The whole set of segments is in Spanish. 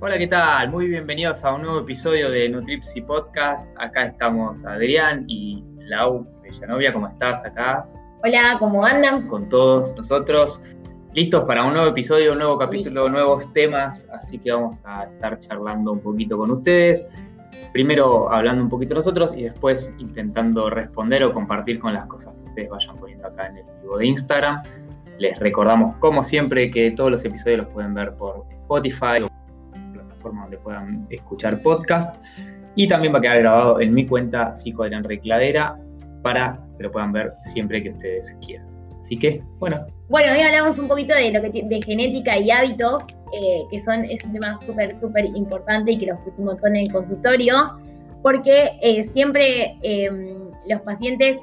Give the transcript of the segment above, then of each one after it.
Hola, ¿qué tal? Muy bienvenidos a un nuevo episodio de Nutripsy Podcast. Acá estamos Adrián y Lau Villanovia. ¿Cómo estás acá? Hola, ¿cómo andan? Con todos nosotros. Listos para un nuevo episodio, un nuevo capítulo, nuevos temas. Así que vamos a estar charlando un poquito con ustedes. Primero hablando un poquito nosotros y después intentando responder o compartir con las cosas que ustedes vayan poniendo acá en el vivo de Instagram. Les recordamos, como siempre, que todos los episodios los pueden ver por Spotify donde puedan escuchar podcast. Y también va a quedar grabado en mi cuenta Psico de Recladera para que lo puedan ver siempre que ustedes quieran. Así que, bueno. Bueno, hoy hablamos un poquito de lo que de genética y hábitos, eh, que son, es un tema súper, súper importante y que lo escuché un montón en el consultorio, porque eh, siempre em, los pacientes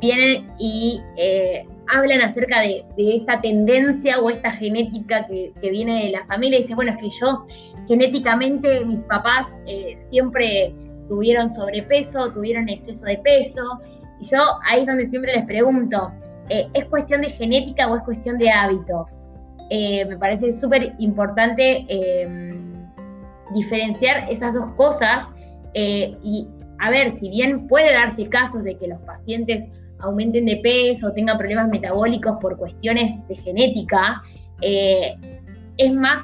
vienen y eh, hablan acerca de, esta tendencia o esta genética que, viene de la familia y dicen, bueno, es que yo genéticamente mis papás eh, siempre tuvieron sobrepeso, tuvieron exceso de peso, y yo ahí es donde siempre les pregunto, eh, ¿es cuestión de genética o es cuestión de hábitos? Me parece súper importante em, diferenciar esas dos cosas y a ver, si bien puede darse casos de que los pacientes aumenten de peso, tengan problemas metabólicos por cuestiones de genética, es más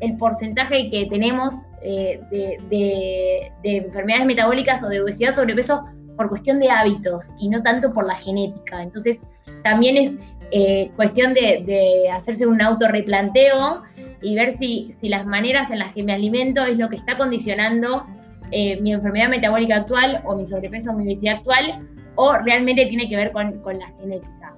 el porcentaje que tenemos eh, de, enfermedades metabólicas o de obesidad, sobrepeso, por cuestión de hábitos y no tanto por la genética. Entonces, también es eh, cuestión de, hacerse un autorreplanteo y ver si, si, las maneras en las que me alimento es lo que está condicionando eh, mi enfermedad metabólica actual o mi sobrepeso o mi obesidad actual o realmente tiene que ver con, con la genética.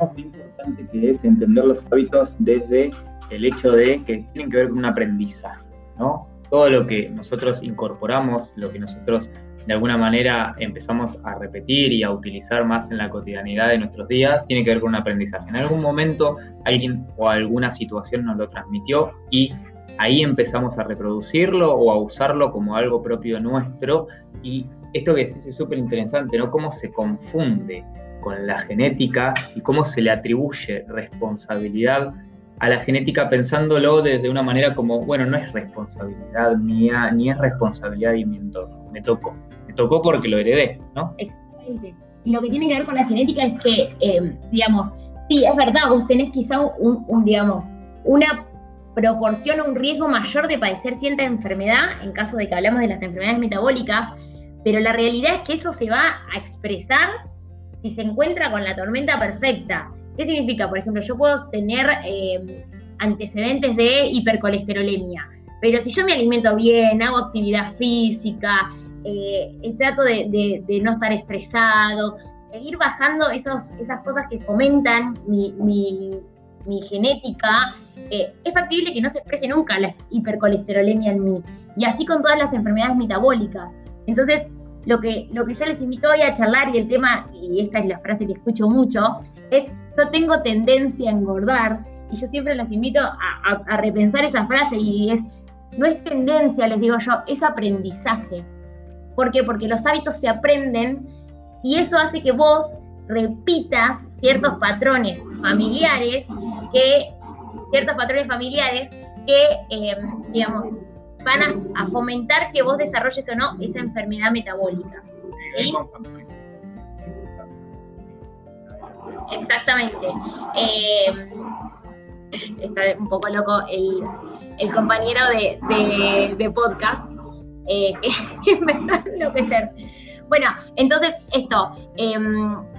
Lo importante que es entender los hábitos desde el hecho de que tienen que ver con un aprendizaje, ¿no? Todo lo que nosotros incorporamos, lo que nosotros de alguna manera empezamos a repetir y a utilizar más en la cotidianidad de nuestros días, tiene que ver con un aprendizaje. En algún momento alguien o alguna situación nos lo transmitió y ahí empezamos a reproducirlo o a usarlo como algo propio nuestro y esto que es súper interesante, ¿no? Cómo se confunde con la genética y cómo se le atribuye responsabilidad a la genética pensándolo desde una manera como, bueno, no es responsabilidad mía, ni es responsabilidad de mi entorno, me tocó, me tocó porque lo heredé, ¿no? Exactamente. Y lo que tiene que ver con la genética es que, em, digamos, sí, es verdad, vos tenés quizá un, digamos, una proporción o un riesgo mayor de padecer cierta enfermedad, en caso de que hablamos de las enfermedades metabólicas, pero la realidad es que eso se va a expresar si se encuentra con la tormenta perfecta. ¿Qué significa? Por ejemplo, yo puedo tener eh, antecedentes de hipercolesterolemia, pero si yo me alimento bien, hago actividad física, eh, trato de, no estar estresado, ir bajando esas cosas que fomentan mi, genética, eh, es factible que no se exprese nunca la hipercolesterolemia en mí. Y así con todas las enfermedades metabólicas. Entonces, lo que, lo que yo les invito hoy a charlar y el tema, y esta es la frase que escucho mucho, es yo tengo tendencia a engordar y yo siempre los invito a, repensar esa frase y es, no es tendencia, les digo yo, es aprendizaje. ¿Por qué? Porque los hábitos se aprenden y eso hace que vos repitas ciertos patrones familiares que, ciertos patrones familiares que, eh, digamos, van a, fomentar que vos desarrolles o no esa enfermedad metabólica. Exactamente. Eh, está un poco loco el, compañero de, podcast eh, que, empezó a enloquecer. Bueno, entonces esto,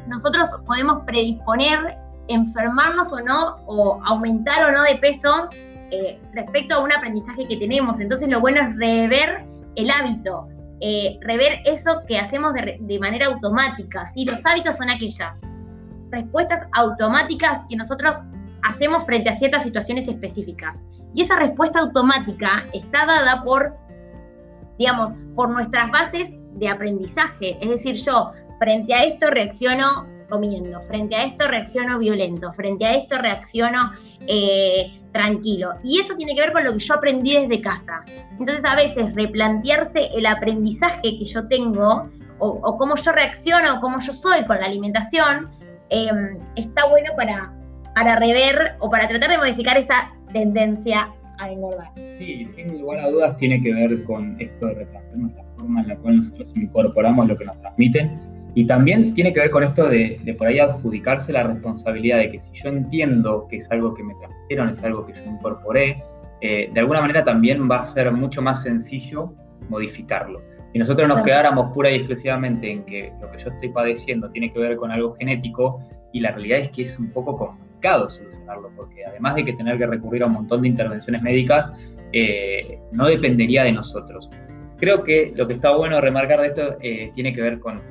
nosotros podemos predisponer enfermarnos o no, o aumentar o no de peso eh, respecto a un aprendizaje que tenemos. Entonces lo bueno es rever el hábito, eh, rever eso que hacemos de, manera automática. ¿sí? Los hábitos son aquellas respuestas automáticas que nosotros hacemos frente a ciertas situaciones específicas. Y esa respuesta automática está dada por, digamos, por nuestras bases de aprendizaje. Es decir, yo frente a esto reacciono comiendo, frente a esto reacciono violento, frente a esto reacciono eh, tranquilo. Y eso tiene que ver con lo que yo aprendí desde casa. Entonces a veces replantearse el aprendizaje que yo tengo o, cómo yo reacciono, o cómo yo soy con la alimentación, em, está bueno para, para rever o para tratar de modificar esa tendencia a engordar. Sí, sin lugar a dudas tiene que ver con esto de replantearnos la forma en la cual nosotros incorporamos lo que nos transmiten y también tiene que ver con esto de, de, por ahí adjudicarse la responsabilidad de que si yo entiendo que es algo que me transmitieron, es algo que yo incorporé, eh, de alguna manera también va a ser mucho más sencillo modificarlo. Si nosotros nos quedáramos pura y exclusivamente en que lo que yo estoy padeciendo tiene que ver con algo genético, y la realidad es que es un poco complicado solucionarlo, porque además de que tener que recurrir a un montón de intervenciones médicas, eh, no dependería de nosotros. Creo que lo que está bueno remarcar de esto eh, tiene que ver con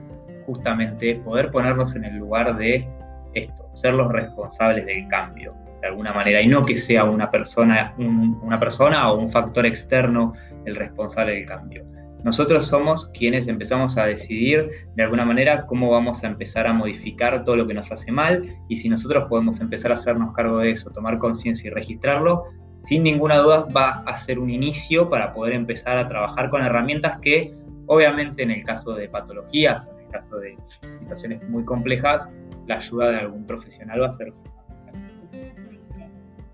justamente poder ponernos en el lugar de esto, ser los responsables del cambio, de alguna manera, y no que sea una persona, una persona o un factor externo el responsable del cambio. Nosotros somos quienes empezamos a decidir de alguna manera cómo vamos a empezar a modificar todo lo que nos hace mal y si nosotros podemos empezar a hacernos cargo de eso, tomar conciencia y registrarlo, sin ninguna duda va a ser un inicio para poder empezar a trabajar con herramientas que obviamente en el caso de patologías, caso de situaciones muy complejas, la ayuda de algún profesional va a ser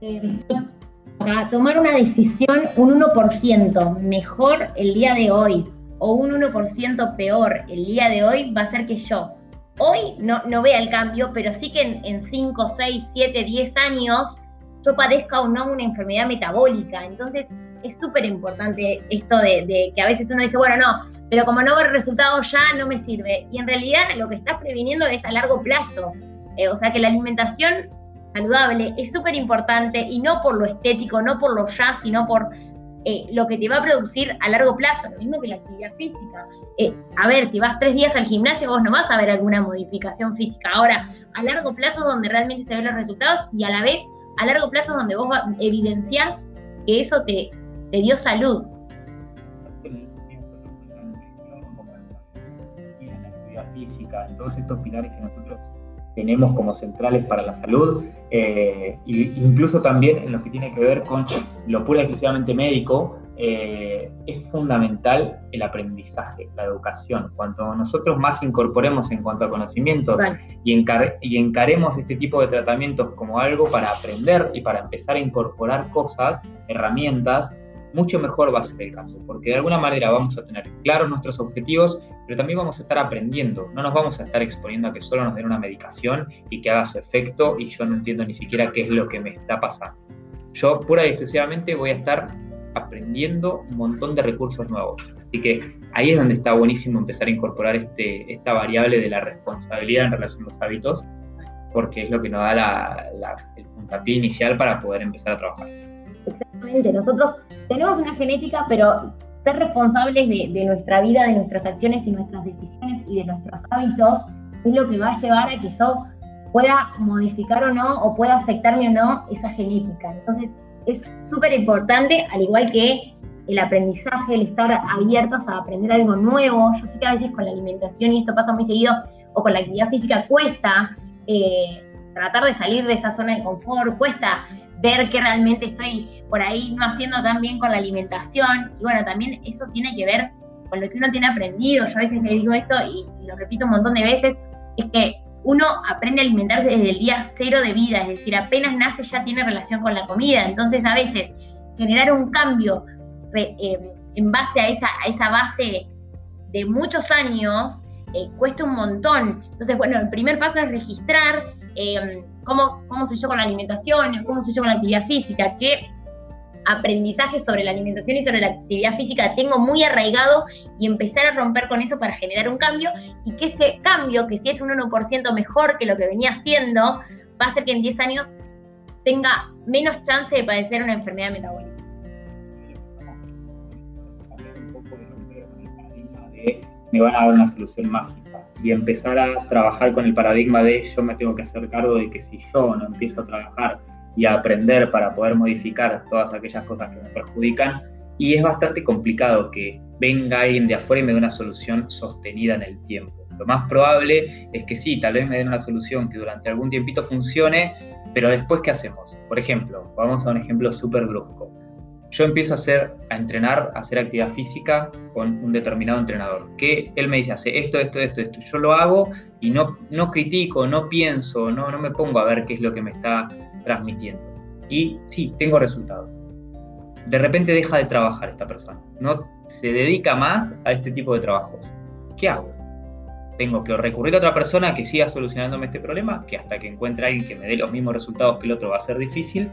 fundamental. Para tomar una decisión un 1% mejor el día de hoy o un 1% peor el día de hoy va a ser que yo hoy no vea el cambio, pero sí que en, 5, 6, 7, 10 años yo padezca o no una enfermedad metabólica. Entonces es súper importante esto de, que a veces uno dice, bueno, no, pero como no el resultado ya no me sirve. Y en realidad lo que estás previniendo es a largo plazo. Eh, o sea que la alimentación saludable es súper importante y no por lo estético, no por lo ya, sino por eh, lo que te va a producir a largo plazo, lo mismo que la actividad física. Eh, a ver, si vas tres días al gimnasio, vos no vas a ver alguna modificación física. Ahora, a largo plazo donde realmente se ven los resultados y a la vez a largo plazo donde vos evidencias que eso te, te dio salud. Actividad física, todos estos pilares que nosotros tenemos como centrales para la salud, eh, incluso también en lo que tiene que ver con lo pura y exclusivamente médico, eh, es fundamental el aprendizaje, la educación. Cuanto nosotros más incorporemos en cuanto a conocimientos y, y encaremos este tipo de tratamientos como algo para aprender y para empezar a incorporar cosas, herramientas, mucho mejor va a ser el cambio, porque de alguna manera vamos a tener claros nuestros objetivos, pero también vamos a estar aprendiendo, no nos vamos a estar exponiendo a que solo nos den una medicación y que haga su efecto y yo no entiendo ni siquiera qué es lo que me está pasando. Yo pura y exclusivamente voy a estar aprendiendo un montón de recursos nuevos. Así que ahí es donde está buenísimo empezar a incorporar este, esta variable de la responsabilidad en relación a los hábitos, porque es lo que nos da el puntapié inicial para poder empezar a trabajar. Nosotros tenemos una genética, pero ser responsables de, nuestra vida, de nuestras acciones y nuestras decisiones y de nuestros hábitos es lo que va a llevar a que yo pueda modificar o no, o pueda afectarme o no esa genética. Entonces, es súper importante, al igual que el aprendizaje, el estar abiertos a aprender algo nuevo. Yo sé que a veces con la alimentación, y esto pasa muy seguido, o con la actividad física, cuesta eh, tratar de salir de esa zona de confort, cuesta ver que realmente estoy por ahí no haciendo tan bien con la alimentación. Y bueno, también eso tiene que ver con lo que uno tiene aprendido. Yo a veces le digo esto y, lo repito un montón de veces, es que uno aprende a alimentarse desde el día cero de vida, es decir, apenas nace ya tiene relación con la comida. Entonces a veces generar un cambio eh, en base a esa, a esa base de muchos años eh, cuesta un montón. Entonces, bueno, el primer paso es registrar. Eh, cómo, cómo soy yo con la alimentación, cómo soy yo con la actividad física, qué aprendizaje sobre la alimentación y sobre la actividad física tengo muy arraigado y empezar a romper con eso para generar un cambio y que ese cambio, que si es un 1% mejor que lo que venía haciendo, va a hacer que en 10 años tenga menos chance de padecer una enfermedad metabólica. Me van a dar una solución mágica y empezar a trabajar con el paradigma de yo me tengo que hacer cargo de que si yo no empiezo a trabajar y a aprender para poder modificar todas aquellas cosas que me perjudican, y es bastante complicado que venga alguien de afuera y me dé una solución sostenida en el tiempo. Lo más probable es que sí, tal vez me den una solución que durante algún tiempito funcione, pero después ¿qué hacemos? Por ejemplo, vamos a un ejemplo súper brusco yo empiezo a hacer, a entrenar, a hacer actividad física con un determinado entrenador, que él me dice, hace esto, esto, esto, esto, yo lo hago y no, no critico, no pienso, no, no me pongo a ver qué es lo que me está transmitiendo. Y sí, tengo resultados. de repente deja de trabajar esta persona, no se dedica más a este tipo de trabajos. ¿Qué hago? Tengo que recurrir a otra persona que siga solucionándome este problema, que hasta que encuentre a alguien que me dé los mismos resultados que el otro va a ser difícil,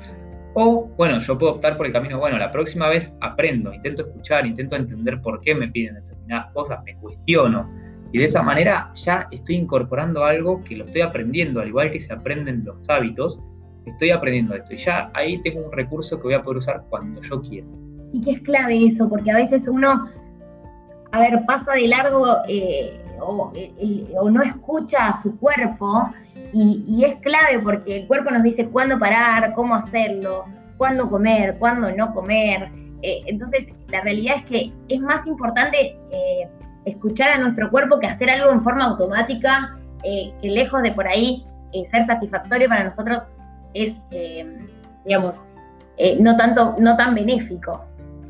o, bueno, yo puedo optar por el camino, bueno, la próxima vez aprendo, intento escuchar, intento entender por qué me piden determinadas cosas, me cuestiono. Y de esa manera ya estoy incorporando algo que lo estoy aprendiendo, al igual que se aprenden los hábitos, estoy aprendiendo esto. Y ya ahí tengo un recurso que voy a poder usar cuando yo quiera. Y que es clave eso, porque a veces uno, a ver, pasa de largo eh, o, no escucha a su cuerpo y, es clave porque el cuerpo nos dice cuándo parar, cómo hacerlo, cuándo comer, cuándo no comer. Eh, entonces, la realidad es que es más importante eh, escuchar a nuestro cuerpo que hacer algo en forma automática, eh, que lejos de por ahí ser satisfactorio para nosotros es, digamos, no, tanto, no tan benéfico.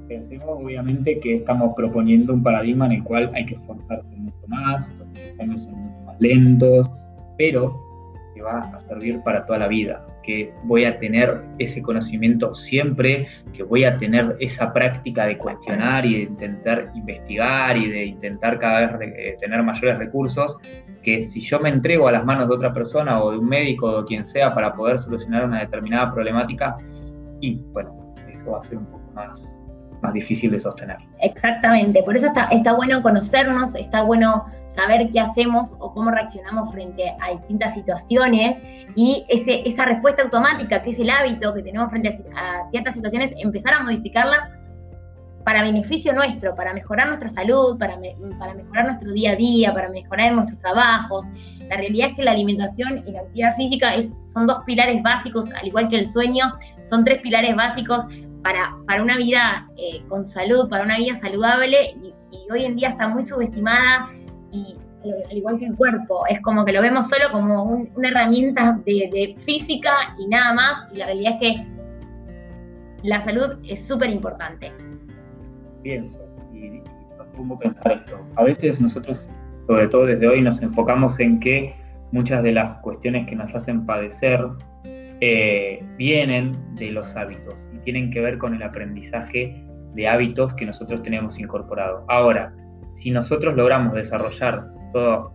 Pensemos obviamente que estamos proponiendo un paradigma en el cual hay que esforzarse mucho más, los cambios son mucho más lentos, pero que va a servir para toda la vida, que voy a tener ese conocimiento siempre, que voy a tener esa práctica de cuestionar y de intentar investigar y de intentar cada vez eh, tener mayores recursos, que si yo me entrego a las manos de otra persona o de un médico o quien sea para poder solucionar una determinada problemática, y bueno, eso va a ser un poco más más difícil de sostener. Exactamente, por eso está, está bueno conocernos, está bueno saber qué hacemos o cómo reaccionamos frente a distintas situaciones y ese, esa respuesta automática, que es el hábito que tenemos frente a, ciertas situaciones, empezar a modificarlas para beneficio nuestro, para mejorar nuestra salud, para, para mejorar nuestro día a día, para mejorar nuestros trabajos. La realidad es que la alimentación y la actividad física es, son dos pilares básicos, al igual que el sueño, son tres pilares básicos para, una vida eh, con salud, para una vida saludable y, hoy en día está muy subestimada y al igual que el cuerpo, es como que lo vemos solo como una herramienta de, física y nada más y la realidad es que la salud es súper importante. Pienso y, pongo a pensar esto. A veces nosotros, sobre todo desde hoy, nos enfocamos en que muchas de las cuestiones que nos hacen padecer eh, vienen de los hábitos y tienen que ver con el aprendizaje de hábitos que nosotros tenemos incorporado. Ahora, si nosotros logramos desarrollar todo,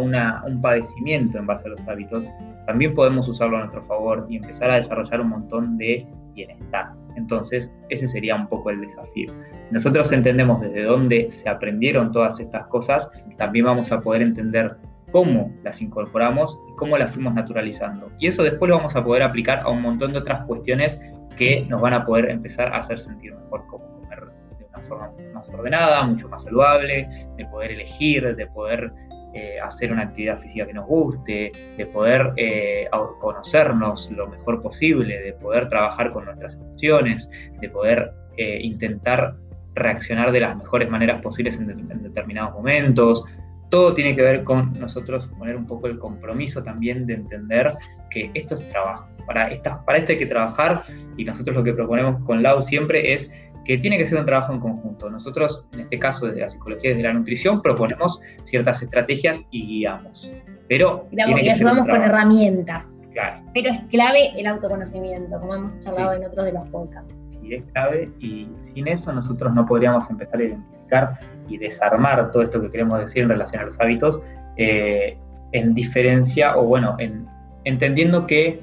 un padecimiento en base a los hábitos, también podemos usarlo a nuestro favor y empezar a desarrollar un montón de bienestar. Entonces, ese sería un poco el desafío. Nosotros entendemos desde dónde se aprendieron todas estas cosas, también vamos a poder entender cómo las incorporamos y cómo las fuimos naturalizando. Y eso después lo vamos a poder aplicar a un montón de otras cuestiones que nos van a poder empezar a hacer sentir mejor, como comer de una forma más ordenada, mucho más saludable, de poder elegir, de poder eh, hacer una actividad física que nos guste, de poder eh, conocernos lo mejor posible, de poder trabajar con nuestras emociones, de poder eh, intentar reaccionar de las mejores maneras posibles en determinados momentos, todo tiene que ver con nosotros poner un poco el compromiso también de entender que esto es trabajo. Para, para esto hay que trabajar y nosotros lo que proponemos con Lau siempre es que tiene que ser un trabajo en conjunto. Nosotros, en este caso, desde la psicología y desde la nutrición, proponemos ciertas estrategias y guiamos. Pero y ayudamos con herramientas. Claro. Pero es clave el autoconocimiento, como hemos charlado en otros de los podcasts. Sí, es clave y sin eso nosotros no podríamos empezar a identificar y desarmar todo esto que queremos decir en relación a los hábitos, eh, en diferencia o bueno, en, entendiendo que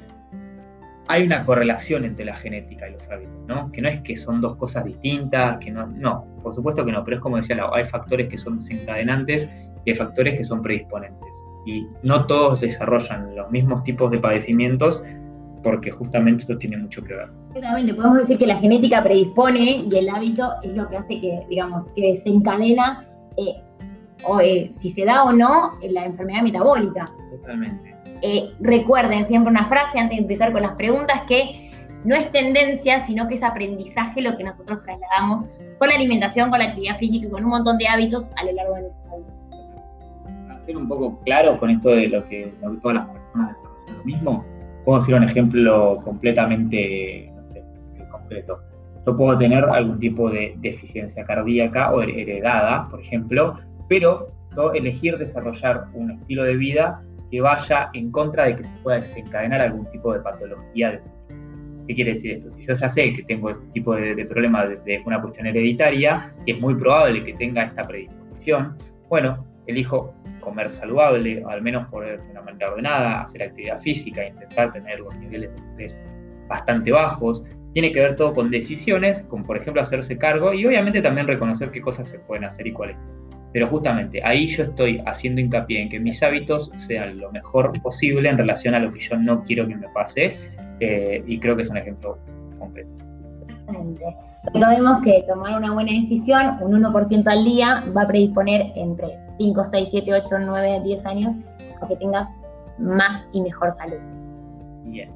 hay una correlación entre la genética y los hábitos, ¿no? Que no es que son dos cosas distintas, que no, no, por supuesto que no, pero es como decía hay factores que son desencadenantes y hay factores que son predisponentes. Y no todos desarrollan los mismos tipos de padecimientos porque justamente eso tiene mucho que ver. Exactamente, podemos decir que la genética predispone y el hábito es lo que hace que, digamos, que desencadena eh, o, eh, si se da o no la enfermedad metabólica. Totalmente. Eh, recuerden siempre una frase antes de empezar con las preguntas que no es tendencia, sino que es aprendizaje lo que nosotros trasladamos con la alimentación, con la actividad física y con un montón de hábitos a lo largo de nuestra vida. Para ser un poco claro con esto de lo que, lo que todas las personas desarrollan lo mismo, Puedo decir un ejemplo completamente concreto. Yo puedo tener algún tipo de deficiencia cardíaca o heredada, por ejemplo, pero yo elegir desarrollar un estilo de vida que vaya en contra de que se pueda desencadenar algún tipo de patología de ¿Qué quiere decir esto? Si yo ya sé que tengo este tipo de, de problemas desde una cuestión hereditaria, y es muy probable que tenga esta predisposición, bueno, elijo comer saludable, al menos poder de una manera ordenada, hacer actividad física, intentar tener los niveles de estrés bastante bajos. Tiene que ver todo con decisiones, como por ejemplo hacerse cargo y obviamente también reconocer qué cosas se pueden hacer y cuáles. Pero justamente ahí yo estoy haciendo hincapié en que mis hábitos sean lo mejor posible en relación a lo que yo no quiero que me pase eh, y creo que es un ejemplo concreto. Recordemos que tomar una buena decisión, un 1% al día, va a predisponer entre 5, 6, 7, 8, 9, 10 años a que tengas más y mejor salud. Bien.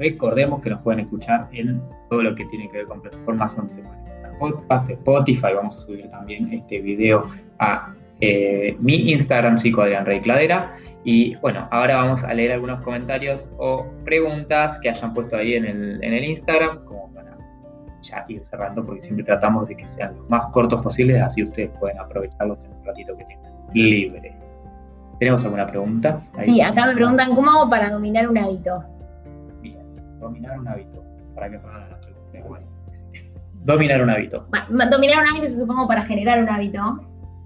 Recordemos que nos pueden escuchar en todo lo que tiene que ver con plataformas donde se podcast, Spotify. Vamos a subir también este video a eh, mi Instagram, Psico Adrián Rey Cladera. Y bueno, ahora vamos a leer algunos comentarios o preguntas que hayan puesto ahí en el, en el Instagram, como para ya ir cerrando, porque siempre tratamos de que sean los más cortos posibles, así ustedes pueden aprovecharlos en un ratito que tengan libre. ¿Tenemos alguna pregunta? sí, acá me preguntan cómo hago para dominar un hábito. Bien, dominar un hábito. Para que. Dominar un hábito. Dominar un hábito se supongo para generar un hábito.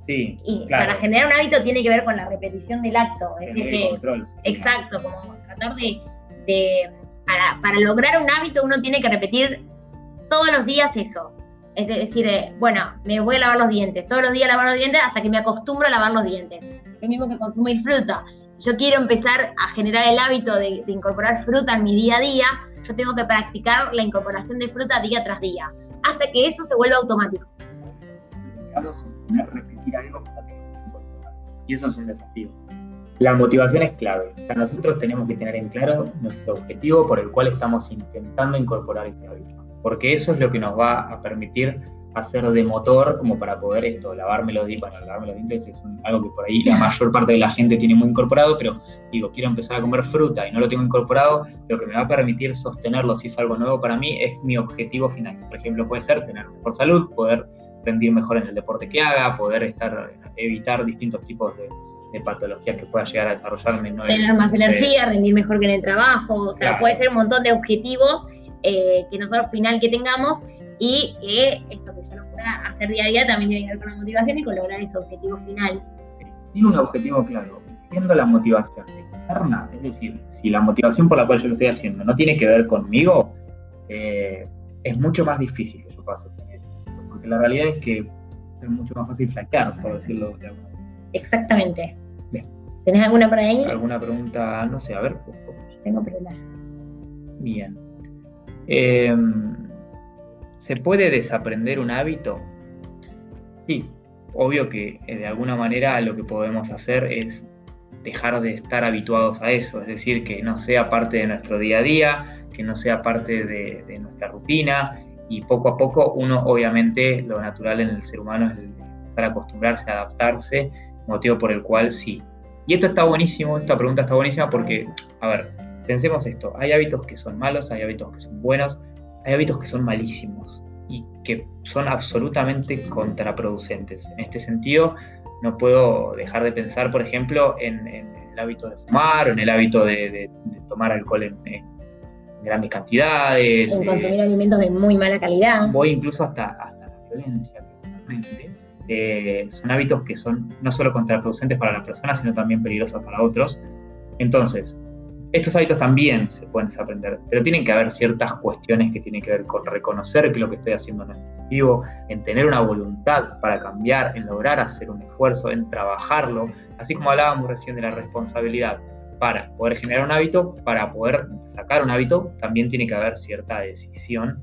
Sí. Y para generar un hábito tiene que ver con la repetición del acto. Es decir, que. Control, exacto, como tratar de. para, para lograr un hábito uno tiene que repetir todos los días eso. Es decir, eh, bueno, me voy a lavar los dientes, todos los días lavar los dientes hasta que me acostumbro a lavar los dientes. Lo mismo que consumir fruta. Si yo quiero empezar a generar el hábito de, incorporar fruta en mi día a día, yo tengo que practicar la incorporación de fruta día tras día, hasta que eso se vuelva automático. Y eso es un desafío. La motivación es clave. nosotros tenemos que tener en claro nuestro objetivo por el cual estamos intentando incorporar ese hábito porque eso es lo que nos va a permitir hacer de motor como para poder esto, lavarme los dientes, bueno, lavarme los dientes es algo que por ahí la mayor parte de la gente tiene muy incorporado, pero digo, quiero empezar a comer fruta y no lo tengo incorporado, lo que me va a permitir sostenerlo si es algo nuevo para mí es mi objetivo final. Por ejemplo, puede ser tener mejor salud, poder rendir mejor en el deporte que haga, poder estar, evitar distintos tipos de, patologías que pueda llegar a desarrollarme. Tener más energía, rendir mejor que en el trabajo, o sea, puede ser un montón de objetivos eh, que nosotros final que tengamos y que esto que yo no pueda hacer día a día también tiene que ver con la motivación y con lograr ese objetivo final. Tiene un objetivo claro, siendo la motivación externa, es decir, si la motivación por la cual yo lo estoy haciendo no tiene que ver conmigo, eh, es mucho más difícil que yo sostener. Porque la realidad es que es mucho más fácil flaquear, por decirlo de alguna manera. Exactamente. Bien. ¿Tenés alguna por ahí? ¿Alguna pregunta? No sé, a ver. Tengo preguntas. Bien. Em, ¿Se puede desaprender un hábito? Sí, obvio que eh, de alguna manera lo que podemos hacer es dejar de estar habituados a eso, es decir, que no sea parte de nuestro día a día, que no sea parte de, nuestra rutina y poco a poco uno obviamente lo natural en el ser humano es estar acostumbrarse, adaptarse, motivo por el cual sí. Y esto está buenísimo, esta pregunta está buenísima porque, a ver, Pensemos esto, hay hábitos que son malos, hay hábitos que son buenos, hay hábitos que son malísimos y que son absolutamente contraproducentes. En este sentido, no puedo dejar de pensar, por ejemplo, en, el hábito de fumar o en el hábito de, tomar alcohol en, grandes cantidades. En consumir alimentos de muy mala calidad. Voy incluso hasta, la violencia, eh, son hábitos que son no solo contraproducentes para las personas, sino también peligrosos para otros. Entonces, estos hábitos también se pueden desaprender, pero tienen que haber ciertas cuestiones que tienen que ver con reconocer que lo que estoy haciendo no es positivo, en tener una voluntad para cambiar, en lograr hacer un esfuerzo, en trabajarlo, así como hablábamos recién de la responsabilidad. Para poder generar un hábito, para poder sacar un hábito, también tiene que haber cierta decisión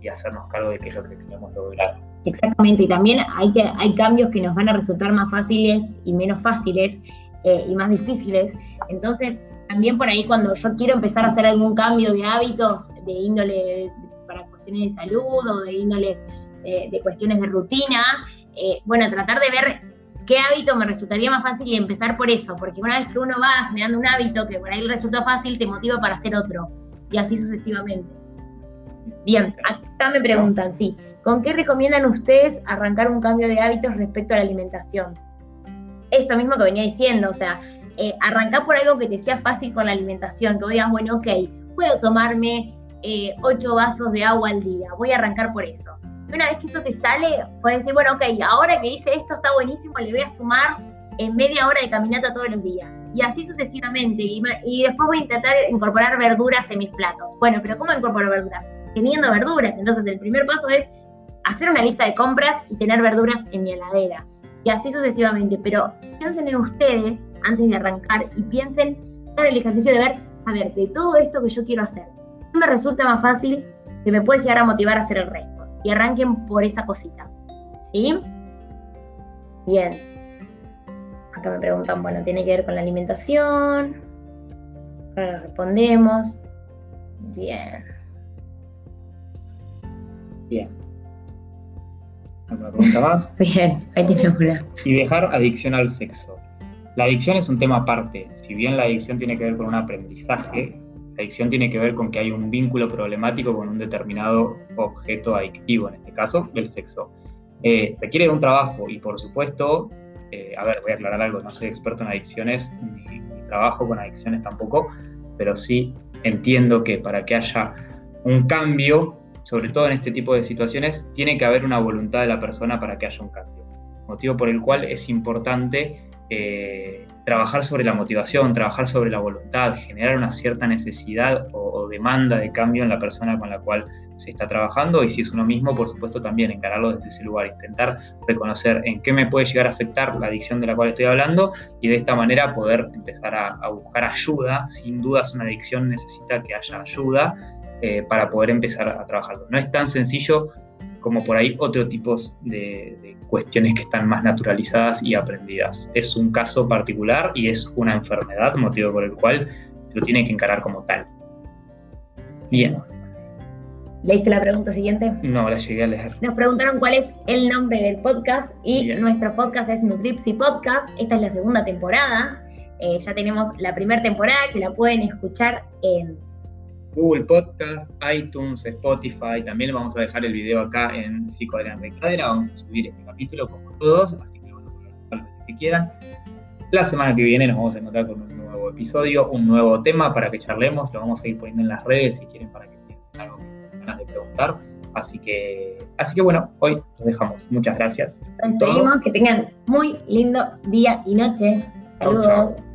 y, hacernos cargo de que es lo que queremos lograr. Exactamente, y también hay, que, hay cambios que nos van a resultar más fáciles y menos fáciles eh, y más difíciles. Entonces, también por ahí cuando yo quiero empezar a hacer algún cambio de hábitos, de índole para cuestiones de salud o de índoles eh, de cuestiones de rutina, eh, bueno, tratar de ver qué hábito me resultaría más fácil y empezar por eso, porque una vez que uno va generando un hábito que por ahí resulta fácil, te motiva para hacer otro, y así sucesivamente. Bien, acá me preguntan, sí, ¿con qué recomiendan ustedes arrancar un cambio de hábitos respecto a la alimentación? Esto mismo que venía diciendo, o sea, eh, arrancar por algo que te sea fácil con la alimentación, que digas, bueno, ok, puedo tomarme eh, 8 vasos de agua al día, voy a arrancar por eso. Y una vez que eso te sale, puedes decir, bueno, ok, ahora que hice esto está buenísimo, le voy a sumar en media hora de caminata todos los días. Y así sucesivamente. Y, y, después voy a intentar incorporar verduras en mis platos. Bueno, pero ¿cómo incorporo verduras? Teniendo verduras. Entonces el primer paso es hacer una lista de compras y tener verduras en mi heladera. Y así sucesivamente. Pero piensen en ustedes antes de arrancar y piensen en el ejercicio de ver, a ver, de todo esto que yo quiero hacer, ¿qué me resulta más fácil que me puede llegar a motivar a hacer el resto? Y arranquen por esa cosita. ¿Sí? Bien. Acá me preguntan, bueno, tiene que ver con la alimentación. Acá respondemos. Bien. Bien. ¿Alguna pregunta más? Bien, ahí tiene una. Y dejar adicción al sexo. La adicción es un tema aparte. Si bien la adicción tiene que ver con un aprendizaje, la adicción tiene que ver con que hay un vínculo problemático con un determinado objeto adictivo, en este caso, el sexo. Eh, requiere de un trabajo y por supuesto, eh, a ver, voy a aclarar algo, no soy experto en adicciones, ni, ni trabajo con adicciones tampoco, pero sí entiendo que para que haya un cambio sobre todo en este tipo de situaciones, tiene que haber una voluntad de la persona para que haya un cambio. Motivo por el cual es importante eh, trabajar sobre la motivación, trabajar sobre la voluntad, generar una cierta necesidad o, demanda de cambio en la persona con la cual se está trabajando y si es uno mismo, por supuesto, también encararlo desde ese lugar, intentar reconocer en qué me puede llegar a afectar la adicción de la cual estoy hablando y de esta manera poder empezar a, a buscar ayuda. Sin dudas una adicción necesita que haya ayuda eh, para poder empezar a trabajarlo. No es tan sencillo como por ahí otros tipos de, de, cuestiones que están más naturalizadas y aprendidas. Es un caso particular y es una enfermedad, motivo por el cual lo tiene que encarar como tal. Bien. ¿Leíste la pregunta siguiente? No, la llegué a leer. Nos preguntaron cuál es el nombre del podcast y Bien. nuestro podcast es Nutripsy Podcast. Esta es la segunda temporada. Eh, ya tenemos la primera temporada que la pueden escuchar en Google Podcast, iTunes, Spotify. También vamos a dejar el video acá en Psicoadrián de Cadera. Vamos a subir este capítulo como todos, así que bueno, las veces que quieran. La semana que viene nos vamos a encontrar con un nuevo episodio, un nuevo tema para que charlemos. Lo vamos a ir poniendo en las redes si quieren para que piensen algo que tengan ganas de preguntar. Así que, así que bueno, hoy los dejamos. Muchas gracias. Nos despedimos, que tengan muy lindo día y noche. Saludos. Chau, chau.